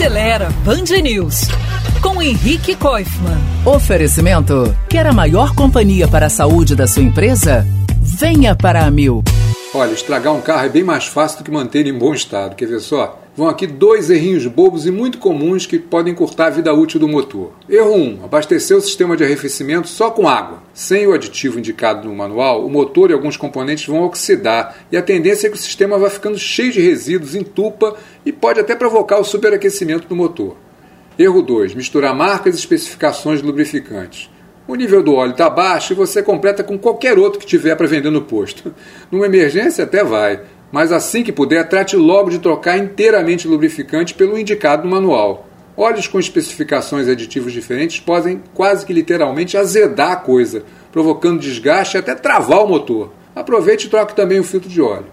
Acelera Band News com Henrique Koifman. Oferecimento: Quer a maior companhia para a saúde da sua empresa? Venha para a Mil. Olha, estragar um carro é bem mais fácil do que manter ele em bom estado. Quer ver só? Vão aqui dois errinhos bobos e muito comuns que podem encurtar a vida útil do motor. Erro 1. Abastecer o sistema de arrefecimento só com água. Sem o aditivo indicado no manual, o motor e alguns componentes vão oxidar e a tendência é que o sistema vá ficando cheio de resíduos, entupa e pode até provocar o superaquecimento do motor. Erro 2. Misturar marcas e especificações de lubrificantes. O nível do óleo está baixo e você completa com qualquer outro que tiver para vender no posto. Numa emergência até vai, mas assim que puder, trate logo de trocar inteiramente o lubrificante pelo indicado no manual. Óleos com especificações e aditivos diferentes podem quase que literalmente azedar a coisa, provocando desgaste e até travar o motor. Aproveite e troque também o filtro de óleo.